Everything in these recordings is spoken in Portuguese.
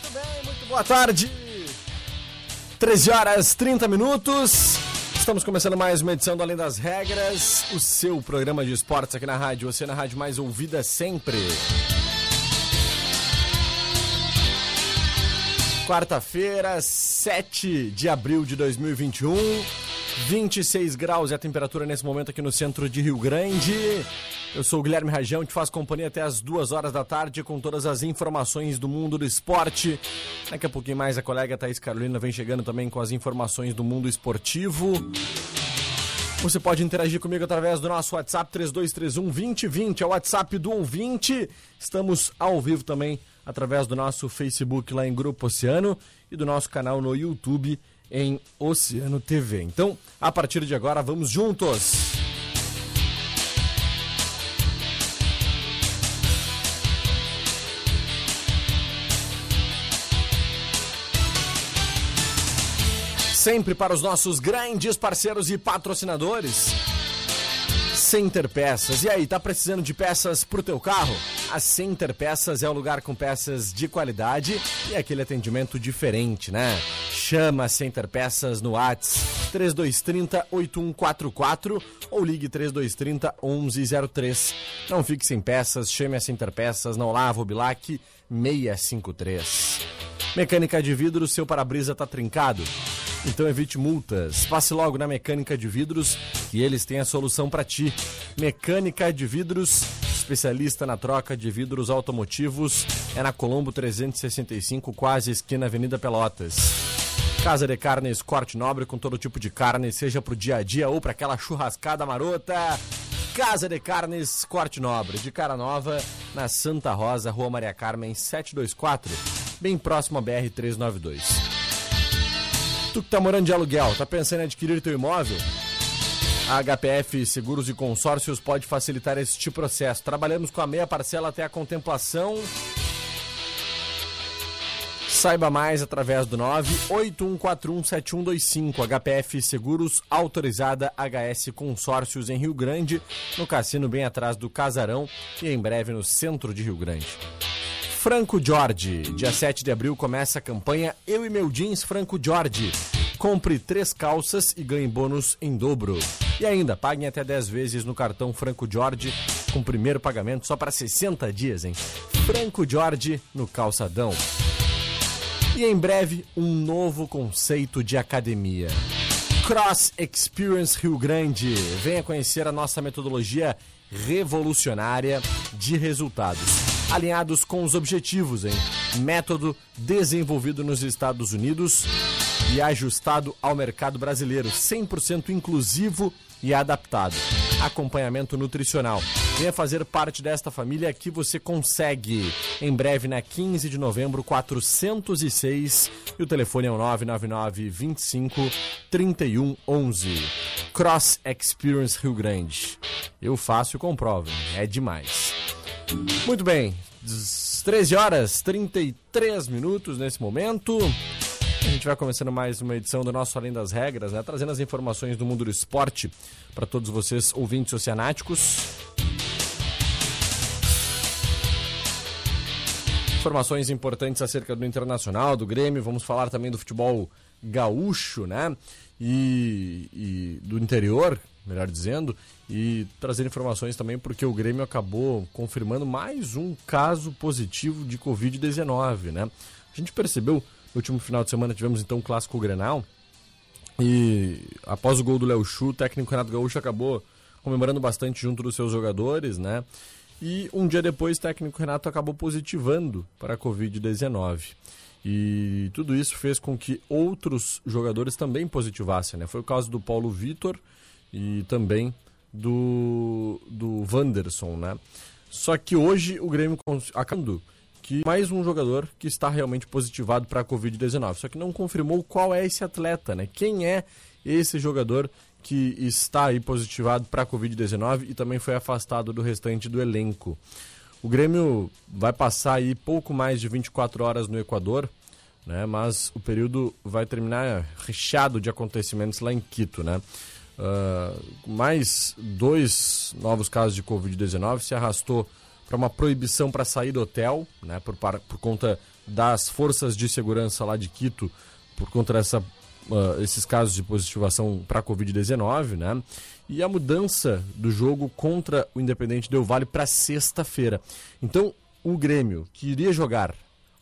Muito bem, muito boa tarde. 13 horas 30 minutos. Estamos começando mais uma edição do Além das Regras, o seu programa de esportes aqui na rádio, você na rádio mais ouvida sempre. Quarta-feira, 7 de abril de 2021. 26 graus é a temperatura nesse momento aqui no centro de Rio Grande. Eu sou o Guilherme Rajão, te faço companhia até as duas horas da tarde com todas as informações do mundo do esporte. Daqui a pouquinho mais a colega Thaís Carolina vem chegando também com as informações do mundo esportivo. Você pode interagir comigo através do nosso WhatsApp 3231 2020, é o WhatsApp do ouvinte. Estamos ao vivo também através do nosso Facebook lá em Grupo Oceano e do nosso canal no YouTube em Oceano TV. Então, a partir de agora, vamos juntos! Sempre para os nossos grandes parceiros e patrocinadores. Center Peças. E aí, tá precisando de peças pro teu carro? A Center Peças é o lugar com peças de qualidade e aquele atendimento diferente, né? Chama a Center Peças no Whats 3230 8144 ou ligue 3230 1103. Não fique sem peças, chame a Center Peças na Olavo Bilac 653. Mecânica de vidro, seu para-brisa tá trincado? Então evite multas. Passe logo na Mecânica de Vidros e eles têm a solução para ti. Mecânica de Vidros, especialista na troca de vidros automotivos, é na Colombo 365, quase esquina Avenida Pelotas. Casa de Carnes Corte Nobre com todo tipo de carne, seja pro dia a dia ou para aquela churrascada marota. Casa de Carnes Corte Nobre, de cara nova, na Santa Rosa, Rua Maria Carmen 724, bem próximo a BR 392. Tu que tá morando de aluguel, tá pensando em adquirir teu imóvel? A HPF Seguros e Consórcios pode facilitar este processo. Trabalhamos com a meia parcela até a contemplação. Saiba mais através do 981417125. HPF Seguros, autorizada HS Consórcios em Rio Grande, no cassino bem atrás do Casarão e em breve no centro de Rio Grande. Franco Jorge. Dia 7 de abril começa a campanha Eu e Meu Jeans Franco Jorge. Compre três calças e ganhe bônus em dobro. E ainda, paguem até 10 vezes no cartão Franco Jorge, com primeiro pagamento só para 60 dias, hein? Franco Jorge no calçadão. E em breve, um novo conceito de academia. Cross Experience Rio Grande. Venha conhecer a nossa metodologia revolucionária de resultados alinhados com os objetivos, hein? Método desenvolvido nos Estados Unidos e ajustado ao mercado brasileiro, 100% inclusivo e adaptado. Acompanhamento nutricional. Venha fazer parte desta família que você consegue. Em breve, na 15 de novembro, 406. E o telefone é o 999 25 31 11. Cross Experience Rio Grande. Eu faço e comprovo. É demais. Muito bem, 13 horas 33 minutos nesse momento. A gente vai começando mais uma edição do nosso Além das Regras, né? Trazendo as informações do mundo do esporte para todos vocês, ouvintes oceanáticos. Informações importantes acerca do Internacional, do Grêmio, vamos falar também do futebol gaúcho, né? E, e do interior, melhor dizendo, e trazer informações também porque o Grêmio acabou confirmando mais um caso positivo de Covid-19, né? A gente percebeu no último final de semana tivemos então o clássico Grenal e após o gol do Léo Chu, o técnico Renato Gaúcho acabou comemorando bastante junto dos seus jogadores, né? E um dia depois, o técnico Renato acabou positivando para a Covid-19. E tudo isso fez com que outros jogadores também positivassem, né? Foi o caso do Paulo Vitor e também do, do Wanderson, né? Só que hoje o Grêmio acabando que mais um jogador que está realmente positivado para a Covid-19. Só que não confirmou qual é esse atleta, né? Quem é esse jogador que está aí positivado para a Covid-19 e também foi afastado do restante do elenco. O Grêmio vai passar aí pouco mais de 24 horas no Equador, né? Mas o período vai terminar recheado de acontecimentos lá em Quito, né? Uh, mais dois novos casos de Covid-19 se arrastou para uma proibição para sair do hotel, né? Por, por conta das forças de segurança lá de Quito, por conta dessa uh, esses casos de positivação para a Covid-19, né? E a mudança do jogo contra o Independente Del Vale para sexta-feira. Então, o Grêmio, que iria jogar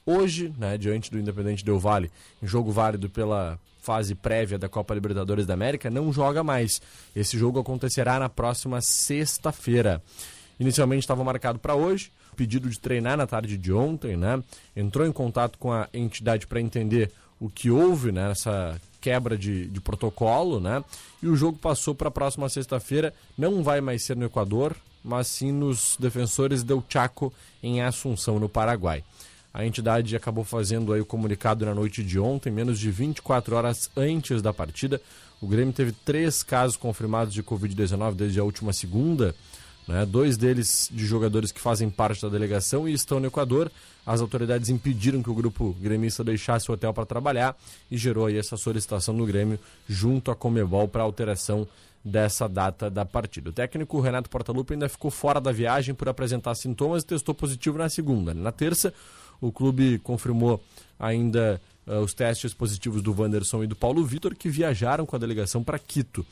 hoje, né, diante do Independente Del Vale, em jogo válido pela fase prévia da Copa Libertadores da América, não joga mais. Esse jogo acontecerá na próxima sexta-feira. Inicialmente estava marcado para hoje, pedido de treinar na tarde de ontem, né? Entrou em contato com a entidade para entender o que houve nessa né, quebra de, de protocolo, né? E o jogo passou para a próxima sexta-feira. Não vai mais ser no Equador, mas sim nos defensores del Chaco em Assunção, no Paraguai. A entidade acabou fazendo aí o comunicado na noite de ontem, menos de 24 horas antes da partida. O Grêmio teve três casos confirmados de Covid-19 desde a última segunda. Né? Dois deles de jogadores que fazem parte da delegação e estão no Equador. As autoridades impediram que o grupo gremista deixasse o hotel para trabalhar e gerou aí essa solicitação do Grêmio junto à Comebol para alteração dessa data da partida. O técnico Renato Portaluppi ainda ficou fora da viagem por apresentar sintomas e testou positivo na segunda. Na terça, o clube confirmou ainda uh, os testes positivos do Wanderson e do Paulo Vitor, que viajaram com a delegação para Quito.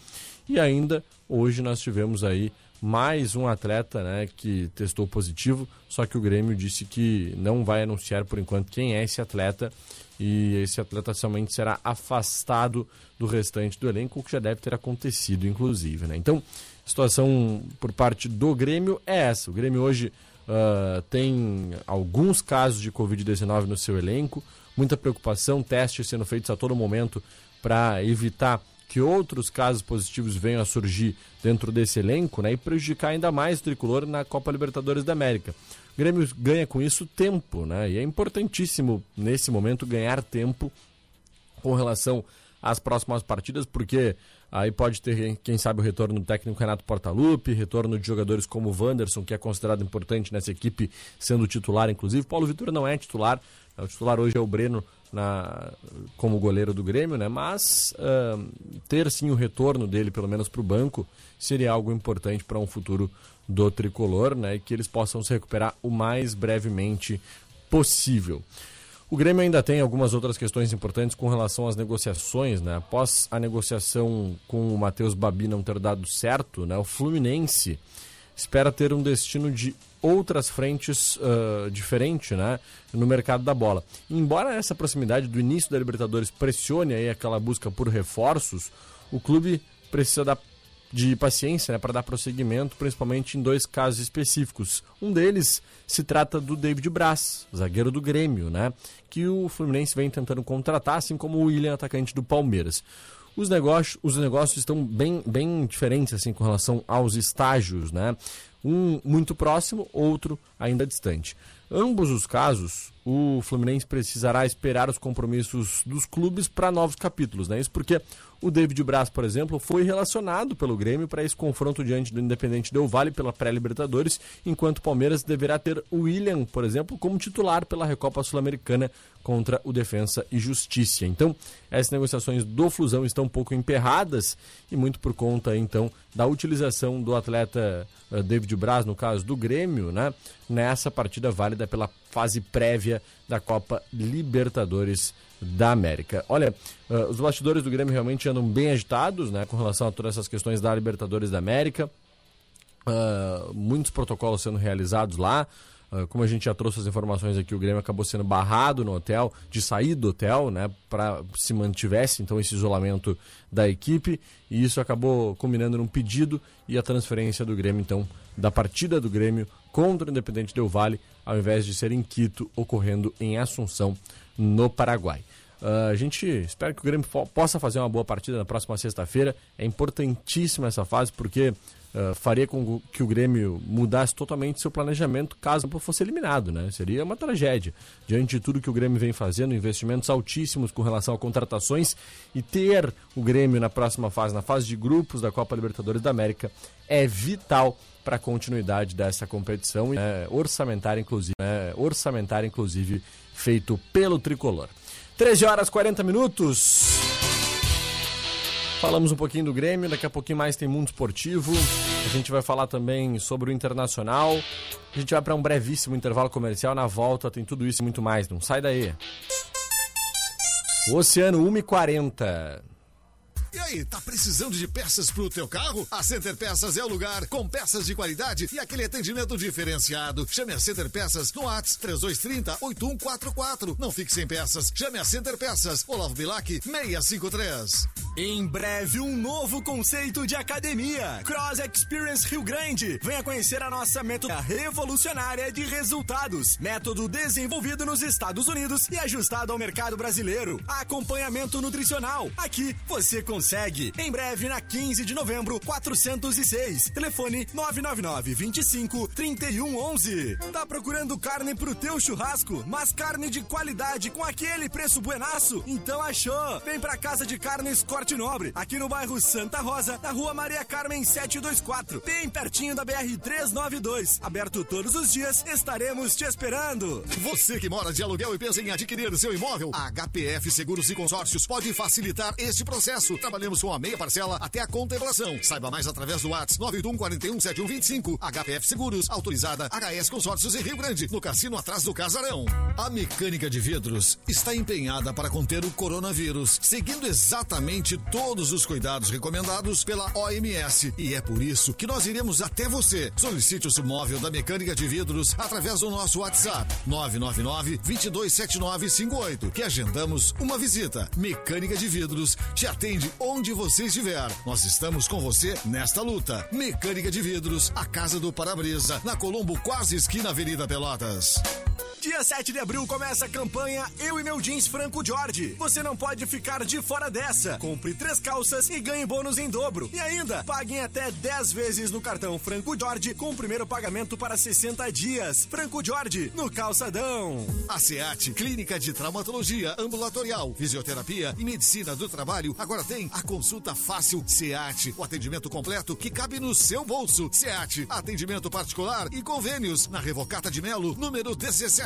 E ainda hoje nós tivemos aí mais um atleta né, que testou positivo, só que o Grêmio disse que não vai anunciar por enquanto quem é esse atleta e esse atleta somente será afastado do restante do elenco, o que já deve ter acontecido, inclusive. Né? Então, situação por parte do Grêmio é essa. O Grêmio hoje uh, tem alguns casos de Covid-19 no seu elenco, muita preocupação, testes sendo feitos a todo momento para evitar que outros casos positivos venham a surgir dentro desse elenco né, e prejudicar ainda mais o tricolor na Copa Libertadores da América. O Grêmio ganha com isso tempo, né? E é importantíssimo nesse momento ganhar tempo com relação às próximas partidas, porque aí pode ter, quem sabe, o retorno do técnico Renato Portaluppi, retorno de jogadores como o Wanderson, que é considerado importante nessa equipe, sendo titular, inclusive. Paulo Vitor não é titular, o titular hoje é o Breno na, como goleiro do Grêmio, né? Mas uh, ter sim o retorno dele, pelo menos para o banco, seria algo importante para um futuro do tricolor, né? E que eles possam se recuperar o mais brevemente possível. O Grêmio ainda tem algumas outras questões importantes com relação às negociações, né? Após a negociação com o Matheus Babi não ter dado certo, né? O Fluminense espera ter um destino de outras frentes uh, diferentes né, no mercado da bola. Embora essa proximidade do início da Libertadores pressione aí aquela busca por reforços, o clube precisa da, de paciência né, para dar prosseguimento, principalmente em dois casos específicos. Um deles se trata do David Braz, zagueiro do Grêmio, né, que o Fluminense vem tentando contratar, assim como o William, atacante do Palmeiras. Os negócios, os negócios estão bem, bem diferentes assim com relação aos estágios, né? Um muito próximo, outro ainda distante. Ambos os casos, o Fluminense precisará esperar os compromissos dos clubes para novos capítulos, né? Isso porque o David Braz, por exemplo, foi relacionado pelo Grêmio para esse confronto diante do Independente Del Vale pela pré-Libertadores, enquanto o Palmeiras deverá ter o William, por exemplo, como titular pela Recopa Sul-Americana contra o Defensa e Justiça. Então, essas negociações do Flusão estão um pouco emperradas e muito por conta, então, da utilização do atleta uh, David Braz, no caso do Grêmio, né, nessa partida válida pela fase prévia da Copa Libertadores da América. Olha, uh, os bastidores do Grêmio realmente andam bem agitados, né, com relação a todas essas questões da Libertadores da América. Uh, muitos protocolos sendo realizados lá. Uh, como a gente já trouxe as informações aqui, o Grêmio acabou sendo barrado no hotel, de sair do hotel, né, para se mantivesse então esse isolamento da equipe, e isso acabou combinando num pedido e a transferência do Grêmio, então, da partida do Grêmio contra o Independente Del Vale, ao invés de ser em Quito, ocorrendo em Assunção, no Paraguai. Uh, a gente espera que o Grêmio possa fazer uma boa partida na próxima sexta-feira. É importantíssima essa fase porque uh, faria com que o Grêmio mudasse totalmente seu planejamento caso fosse eliminado, né? Seria uma tragédia. Diante de tudo que o Grêmio vem fazendo, investimentos altíssimos com relação a contratações e ter o Grêmio na próxima fase, na fase de grupos da Copa Libertadores da América, é vital para a continuidade dessa competição, é, orçamentária inclusive, é, orçamentária inclusive feito pelo tricolor. 13 horas 40 minutos. Falamos um pouquinho do Grêmio, daqui a pouquinho mais tem Mundo Esportivo. A gente vai falar também sobre o Internacional. A gente vai para um brevíssimo intervalo comercial. Na volta tem tudo isso e muito mais. Não sai daí. O Oceano 1,40. E aí, tá precisando de peças pro teu carro? A Center Peças é o lugar, com peças de qualidade e aquele atendimento diferenciado. Chame a Center Peças no ATS 3230 8144. Não fique sem peças. Chame a Center Peças. Olavo Bilac 653. Em breve, um novo conceito de academia. Cross Experience Rio Grande. Venha conhecer a nossa método revolucionária de resultados. Método desenvolvido nos Estados Unidos e ajustado ao mercado brasileiro. Acompanhamento nutricional. Aqui você consegue consegue. Em breve, na 15 de novembro, 406. Telefone 999 25 3111. Tá procurando carne pro teu churrasco, mas carne de qualidade com aquele preço buenaço? Então achou. Vem pra Casa de Carnes Corte Nobre, aqui no bairro Santa Rosa, na rua Maria Carmen 724, bem pertinho da BR 392. Aberto todos os dias, estaremos te esperando. Você que mora de aluguel e pensa em adquirir seu imóvel, a HPF Seguros e Consórcios pode facilitar este processo trabalhamos com a meia parcela até a contemplação. Saiba mais através do WhatsApp 91 41 7125. HPF Seguros, autorizada HS Consórcios em Rio Grande, no cassino atrás do Casarão. A mecânica de vidros está empenhada para conter o coronavírus, seguindo exatamente todos os cuidados recomendados pela OMS. E é por isso que nós iremos até você. Solicite o seu móvel da mecânica de vidros através do nosso WhatsApp 999 227958, que agendamos uma visita. Mecânica de vidros te atende onde você estiver. Nós estamos com você nesta luta. Mecânica de Vidros, a Casa do Parabrisa, na Colombo, quase esquina Avenida Pelotas. Dia 7 de abril começa a campanha Eu e Meu Jeans Franco Jorge. Você não pode ficar de fora dessa. Compre três calças e ganhe bônus em dobro. E ainda, paguem até 10 vezes no cartão Franco Jorge com o primeiro pagamento para 60 dias. Franco Jorge, no Calçadão. A SEAT, Clínica de Traumatologia Ambulatorial, Fisioterapia e Medicina do Trabalho, agora tem a consulta fácil SEAT. O atendimento completo que cabe no seu bolso. SEAT, atendimento particular e convênios na Revocata de Melo, número 17.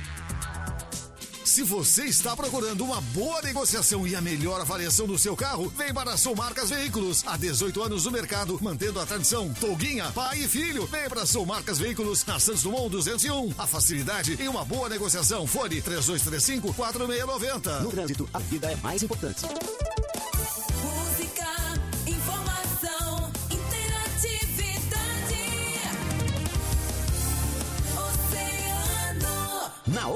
Se você está procurando uma boa negociação e a melhor avaliação do seu carro, vem para a Marcas Veículos. Há 18 anos no mercado, mantendo a tradição. Toguinha, pai e filho. Vem para a Marcas Veículos, na Santos Dumont 201. A facilidade e uma boa negociação. Fone 3235 4690. No trânsito, a vida é mais importante.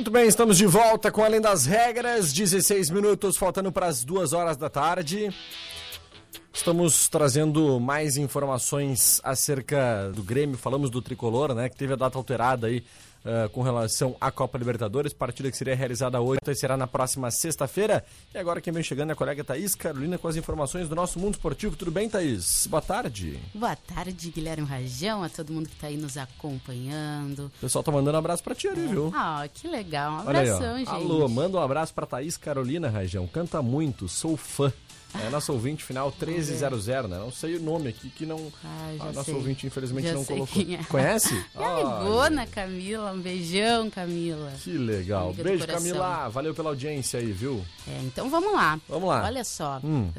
Muito bem, estamos de volta com Além das Regras, 16 minutos, faltando para as duas horas da tarde. Estamos trazendo mais informações acerca do Grêmio, falamos do Tricolor, né, que teve a data alterada aí uh, com relação à Copa Libertadores, partida que seria realizada hoje e será na próxima sexta-feira. E agora quem vem chegando é a colega Thaís Carolina com as informações do nosso mundo esportivo. Tudo bem, Thaís? Boa tarde. Boa tarde, Guilherme Rajão, a todo mundo que está aí nos acompanhando. O pessoal tá mandando um abraço pra ti ali, viu? Ah, que legal. Um aí, abração, ó. gente. Alô, manda um abraço pra Thaís Carolina Rajão. Canta muito, sou fã. É nosso ouvinte final 1300, né? Não sei o nome aqui que não. Ah, a nosso sei. ouvinte infelizmente Já não colocou. é. Conhece? É a amigona, Camila. Um beijão, Camila. Que legal. Amiga Beijo. Camila. Valeu pela audiência aí, viu? É, então vamos lá. Vamos lá. Olha só, Hum.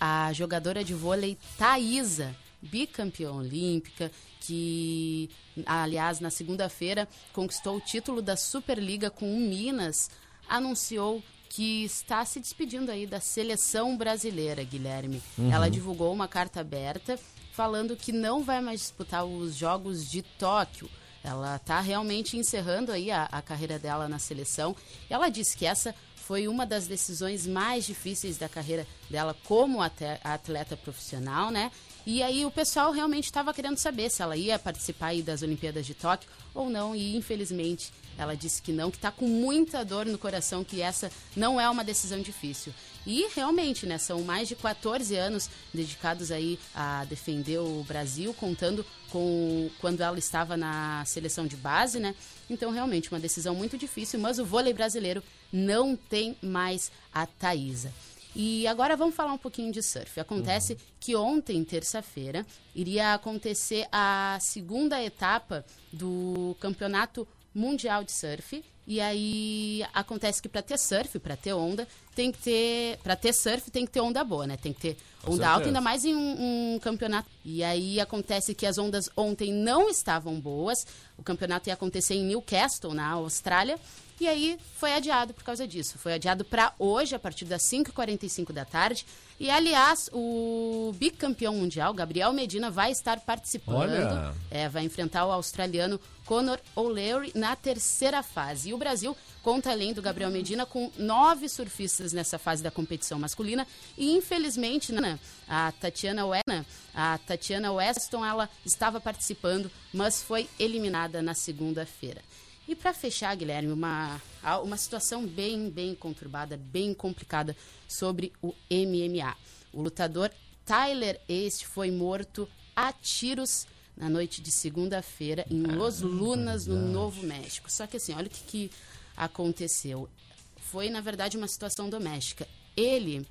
ah, a jogadora de vôlei Thaísa, bicampeã olímpica, que, aliás, na segunda-feira conquistou o título da Superliga com o Minas, anunciou que está se despedindo aí da seleção brasileira, Guilherme. Ela divulgou uma carta aberta falando que não vai mais disputar os Jogos de Tóquio. Ela está realmente encerrando aí a, a carreira dela na seleção. Ela disse que essa foi uma das decisões mais difíceis da carreira dela como atleta profissional, né? E aí o pessoal realmente estava querendo saber se ela ia participar aí das Olimpíadas de Tóquio ou não, e infelizmente ela disse que não, que está com muita dor no coração, que essa não é uma decisão difícil. E realmente, né, são mais de 14 anos dedicados aí a defender o Brasil, contando com quando ela estava na seleção de base, né? Então, realmente, uma decisão muito difícil, mas o vôlei brasileiro não tem mais a Thaísa. E agora vamos falar um pouquinho de surf. Acontece que ontem, terça-feira, iria acontecer a segunda etapa do Campeonato Mundial de Surf. E aí acontece que para ter surf, para ter onda, tem que ter, para ter surf tem que ter onda boa, né? Tem que ter onda alta, ainda mais em um, um campeonato. E aí acontece que as ondas ontem não estavam boas. O campeonato ia acontecer em Newcastle, na Austrália. E aí foi adiado por causa disso. Foi adiado para hoje, a partir das 5h45 da tarde. E, aliás, o bicampeão mundial, Gabriel Medina, vai estar participando. Olha! É, vai enfrentar o australiano Conor O'Leary na terceira fase. E o Brasil conta, além do Gabriel Medina, com nove surfistas nessa fase da competição masculina. E, infelizmente, né, a Tatiana Weston, a Tatiana Weston, ela estava participando, mas foi eliminada na segunda-feira. E para fechar, Guilherme, uma, uma situação bem, bem conturbada, bem complicada sobre o MMA. O lutador Tyler Este foi morto a tiros na noite de segunda-feira em Los Lunas, no Novo México. Só que assim, olha o que, que aconteceu. Foi, na verdade, uma situação doméstica. Ele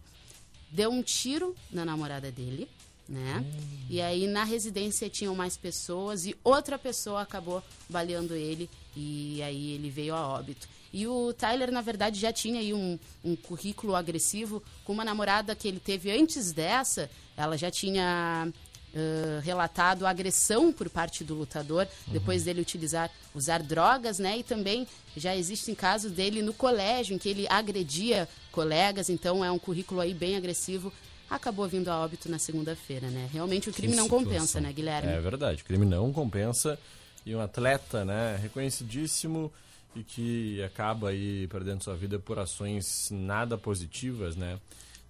deu um tiro na namorada dele, né? E aí na residência tinham mais pessoas e outra pessoa acabou baleando ele e aí ele veio a óbito. E o Tyler, na verdade, já tinha aí um, um currículo agressivo com uma namorada que ele teve antes dessa. Ela já tinha ãh, relatado agressão por parte do lutador depois dele utilizar usar drogas, né? E também já existem casos dele no colégio em que ele agredia colegas. Então é um currículo aí bem agressivo. Acabou vindo a óbito na segunda-feira, né? Realmente o crime não situação. compensa, né, Guilherme? É verdade, o crime não compensa. E um atleta, né, reconhecidíssimo e que acaba aí perdendo sua vida por ações nada positivas, né?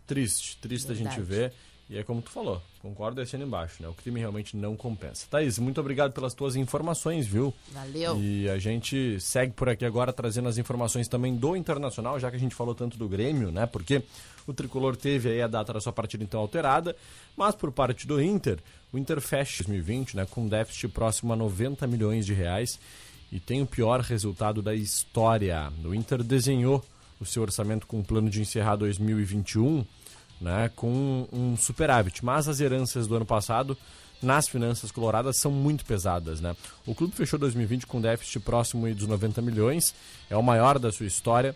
Triste, triste a gente Verdade. ver. E é como tu falou, concordo descendo embaixo, né? O crime realmente não compensa. Thaís, muito obrigado pelas tuas informações, viu? Valeu. E a gente segue por aqui agora trazendo as informações também do Internacional, já que a gente falou tanto do Grêmio, né? Porque o Tricolor teve aí a data da sua partida então alterada, mas por parte do Inter, o Inter fecha 2020, né, com um déficit próximo a 90 milhões de reais e tem o pior resultado da história. O Inter desenhou o seu orçamento com um plano de encerrar 2021 né, com um superávit, mas as heranças do ano passado nas finanças coloradas são muito pesadas, né? O clube fechou 2020 com déficit próximo dos 90 milhões, é o maior da sua história,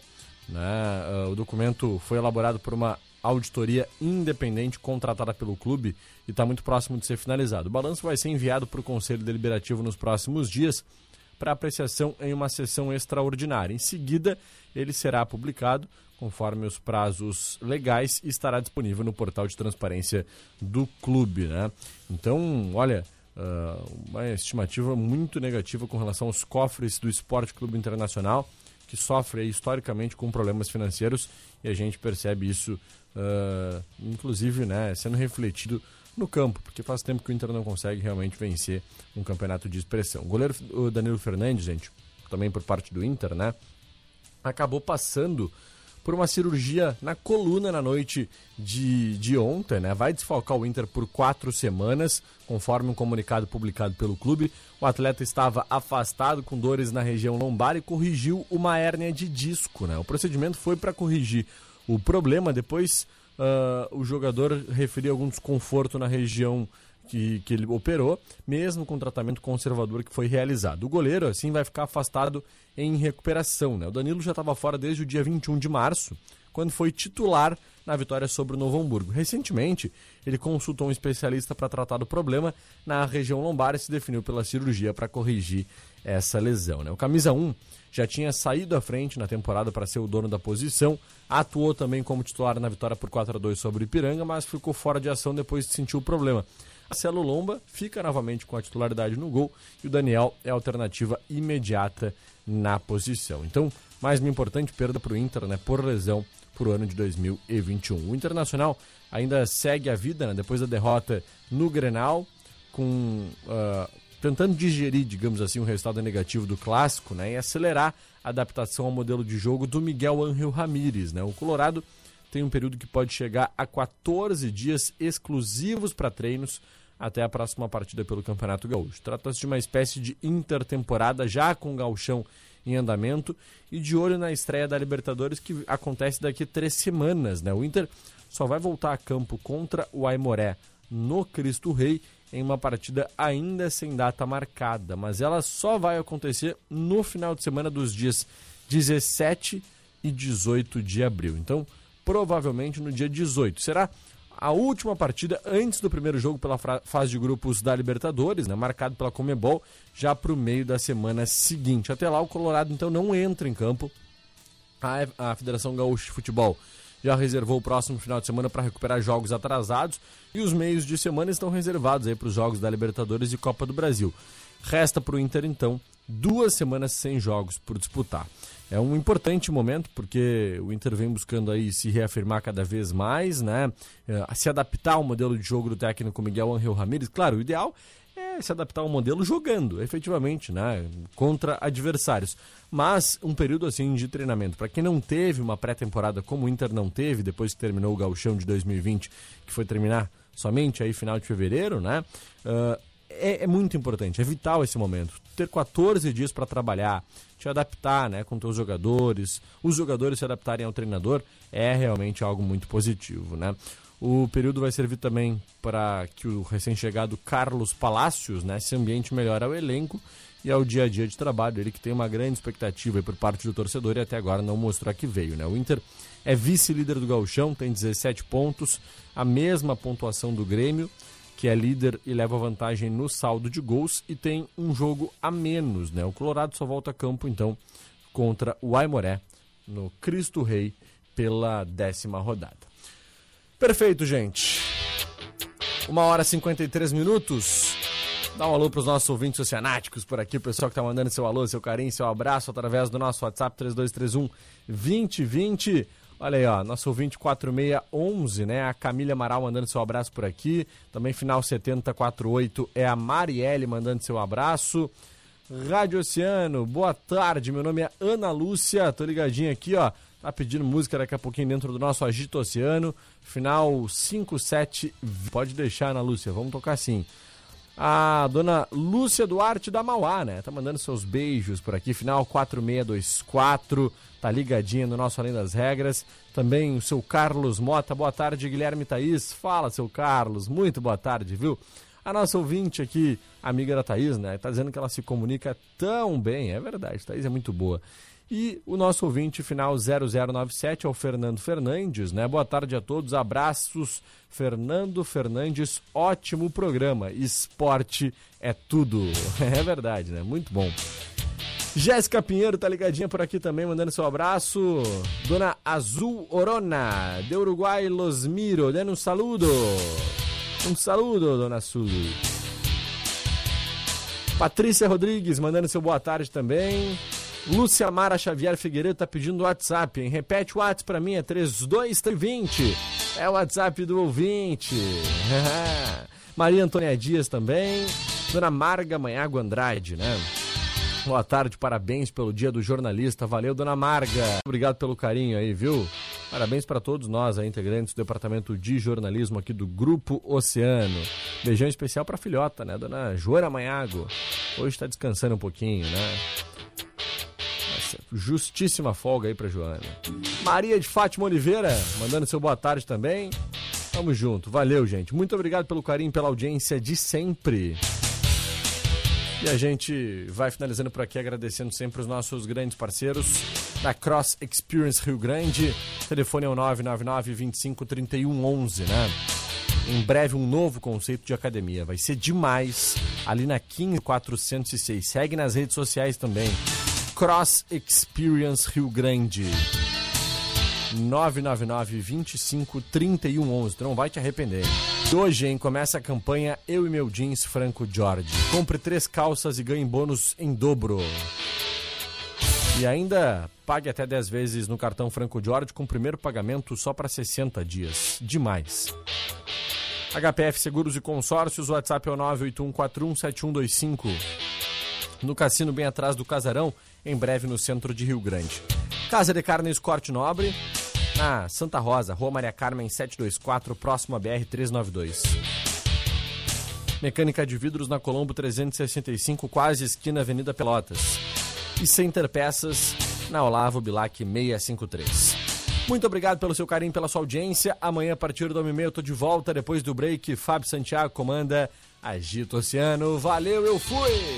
né? Ah, O documento foi elaborado por uma auditoria independente contratada pelo clube e está muito próximo de ser finalizado. O balanço vai ser enviado para o Conselho Deliberativo nos próximos dias para apreciação em uma sessão extraordinária. Em seguida, ele será publicado conforme os prazos legais e estará disponível no portal de transparência do clube, né? Então, olha, ah, uma estimativa muito negativa com relação aos cofres do Esporte Clube Internacional, que sofre historicamente com problemas financeiros e a gente percebe isso, uh, inclusive, né, sendo refletido no campo, porque faz tempo que o Inter não consegue realmente vencer um campeonato de expressão. O goleiro o Danilo Fernandes, gente, também por parte do Inter, né, acabou passando por uma cirurgia na coluna na noite de, de ontem, né? Vai desfalcar o Inter por quatro semanas, conforme um comunicado publicado pelo clube. O atleta estava afastado com dores na região lombar e corrigiu uma hérnia de disco, né? O procedimento foi para corrigir o problema. Depois, uh, o jogador referiu algum desconforto na região que, que ele operou, mesmo com o tratamento conservador que foi realizado. O goleiro, assim, vai ficar afastado em recuperação. Né? O Danilo já estava fora desde o dia 21 de março, quando foi titular na vitória sobre o Novo Hamburgo. Recentemente, ele consultou um especialista para tratar do problema na região lombar e se definiu pela cirurgia para corrigir essa lesão. Né? O camisa 1 já tinha saído à frente na temporada para ser o dono da posição, atuou também como titular na vitória por 4 a 2 sobre o Ipiranga, mas ficou fora de ação depois de sentir o problema. Marcelo Lomba fica novamente com a titularidade no gol e o Daniel é a alternativa imediata na posição. Então, mais uma importante perda para o Inter, né, por lesão para o ano de 2021. O Internacional ainda segue a vida né, depois da derrota no Grenal, com uh, tentando digerir, digamos assim, o resultado negativo do clássico né, e acelerar a adaptação ao modelo de jogo do Miguel Ángel Ramírez. Né? O Colorado tem um período que pode chegar a 14 dias exclusivos para treinos até a próxima partida pelo Campeonato Gaúcho. Trata-se de uma espécie de intertemporada já com o gauchão em andamento e de olho na estreia da Libertadores que acontece daqui três semanas. Né? O Inter só vai voltar a campo contra o Aimoré no Cristo Rei em uma partida ainda sem data marcada, mas ela só vai acontecer no final de semana dos dias 17 e 18 de abril. Então, provavelmente no dia 18. Será a última partida antes do primeiro jogo pela fase de grupos da Libertadores, né, marcado pela Comebol, já para o meio da semana seguinte. Até lá, o Colorado então não entra em campo. A, a Federação Gaúcha de Futebol já reservou o próximo final de semana para recuperar jogos atrasados e os meios de semana estão reservados para os jogos da Libertadores e Copa do Brasil. Resta para o Inter então duas semanas sem jogos por disputar. É um importante momento porque o Inter vem buscando aí se reafirmar cada vez mais, né? É, se adaptar ao modelo de jogo do técnico Miguel Angel Ramírez. Claro, o ideal é se adaptar ao modelo jogando, efetivamente, né? Contra adversários. Mas um período assim de treinamento. Para quem não teve uma pré-temporada como o Inter não teve, depois que terminou o Gauchão de 2020, que foi terminar somente aí final de fevereiro, né? Uh, é, é, muito importante, é vital esse momento. Ter 14 dias para trabalhar, te adaptar né, com teus jogadores, os jogadores se adaptarem ao treinador, é realmente algo muito positivo. Né? O período vai servir também para que o recém-chegado Carlos Palácios né, se ambiente melhor ao elenco e ao dia a dia de trabalho. Ele que tem uma grande expectativa por parte do torcedor e até agora não mostrou que veio. Né? O Inter é vice-líder do Gauchão, tem 17 pontos, a mesma pontuação do Grêmio que é líder e leva vantagem no saldo de gols e tem um jogo a menos, né? O Colorado só volta a campo então contra o Aimoré no Cristo Rei pela décima rodada. Perfeito, gente. Uma hora e 53 minutos. Dá um alô para os nossos ouvintes oceanáticos por aqui, o pessoal que está mandando seu alô, seu carinho, seu abraço através do nosso WhatsApp 3231 2020. Olha aí, ó, nosso ouvinte 4611, né? A Camila Amaral mandando seu abraço por aqui. Também final 7048 é a Marielle mandando seu abraço. Rádio Oceano, boa tarde. Meu nome é Ana Lúcia. Tô ligadinho aqui, ó. Tá pedindo música daqui a pouquinho dentro do nosso Agito Oceano. Final 57. Pode deixar, Ana Lúcia. Vamos tocar sim a dona Lúcia Duarte da Mauá, né? Tá mandando seus beijos por aqui, final 4624, tá ligadinha no nosso Além das Regras. Também o seu Carlos Mota, boa tarde, Guilherme Thaís. Fala, seu Carlos, muito boa tarde, viu? A nossa ouvinte aqui, amiga da Thaís, né? Tá dizendo que ela se comunica tão bem, é verdade, Thaís é muito boa. E o nosso ouvinte final 0097 é o Fernando Fernandes, né? Boa tarde a todos, abraços. Fernando Fernandes, ótimo programa. Esporte é tudo. É verdade, né? Muito bom. Jéssica Pinheiro tá ligadinha por aqui também, mandando seu abraço. Dona Azul Orona, de Uruguai Los Miro, dando um saludo. Um saludo, Dona Azul. Patrícia Rodrigues, mandando seu boa tarde também. Lúcia Mara Xavier Figueiredo tá pedindo WhatsApp, hein? Repete o WhatsApp pra mim, é 3220. É o WhatsApp do ouvinte. Maria Antônia Dias também. Dona Marga Manhago Andrade, né? Boa tarde, parabéns pelo dia do jornalista. Valeu, dona Marga. Obrigado pelo carinho aí, viu? Parabéns para todos nós, aí, integrantes do departamento de jornalismo aqui do Grupo Oceano. Beijão especial para filhota, né? Dona Joana Manhago. Hoje está descansando um pouquinho, né? Justíssima folga aí pra Joana. Maria de Fátima Oliveira, mandando seu boa tarde também. Tamo junto. Valeu, gente. Muito obrigado pelo carinho, pela audiência de sempre. E a gente vai finalizando por aqui agradecendo sempre os nossos grandes parceiros da Cross Experience Rio Grande. O telefone é o 999 25 31 11, né? Em breve um novo conceito de academia. Vai ser demais ali na 15406. Segue nas redes sociais também. Cross Experience Rio Grande. 999 25 31 11. Tu não vai te arrepender. Hoje, hein, começa a campanha Eu e Meu Jeans Franco Jorge. Compre três calças e ganhe bônus em dobro. E ainda pague até 10 vezes no cartão Franco Jorge com primeiro pagamento só para 60 dias. Demais. HPF Seguros e Consórcios, o WhatsApp é o 981417125. No cassino bem atrás do Casarão, em breve no centro de Rio Grande. Casa de Carnes Corte Nobre, na Santa Rosa, Rua Maria Carmen 724, próximo a BR 392. Mecânica de vidros na Colombo 365, quase esquina Avenida Pelotas. E Center Peças na Olavo Bilac 653. Muito obrigado pelo seu carinho, pela sua audiência. Amanhã, a partir do 1 eu tô de volta. Depois do break, Fábio Santiago comanda Agito Oceano. Valeu, eu fui!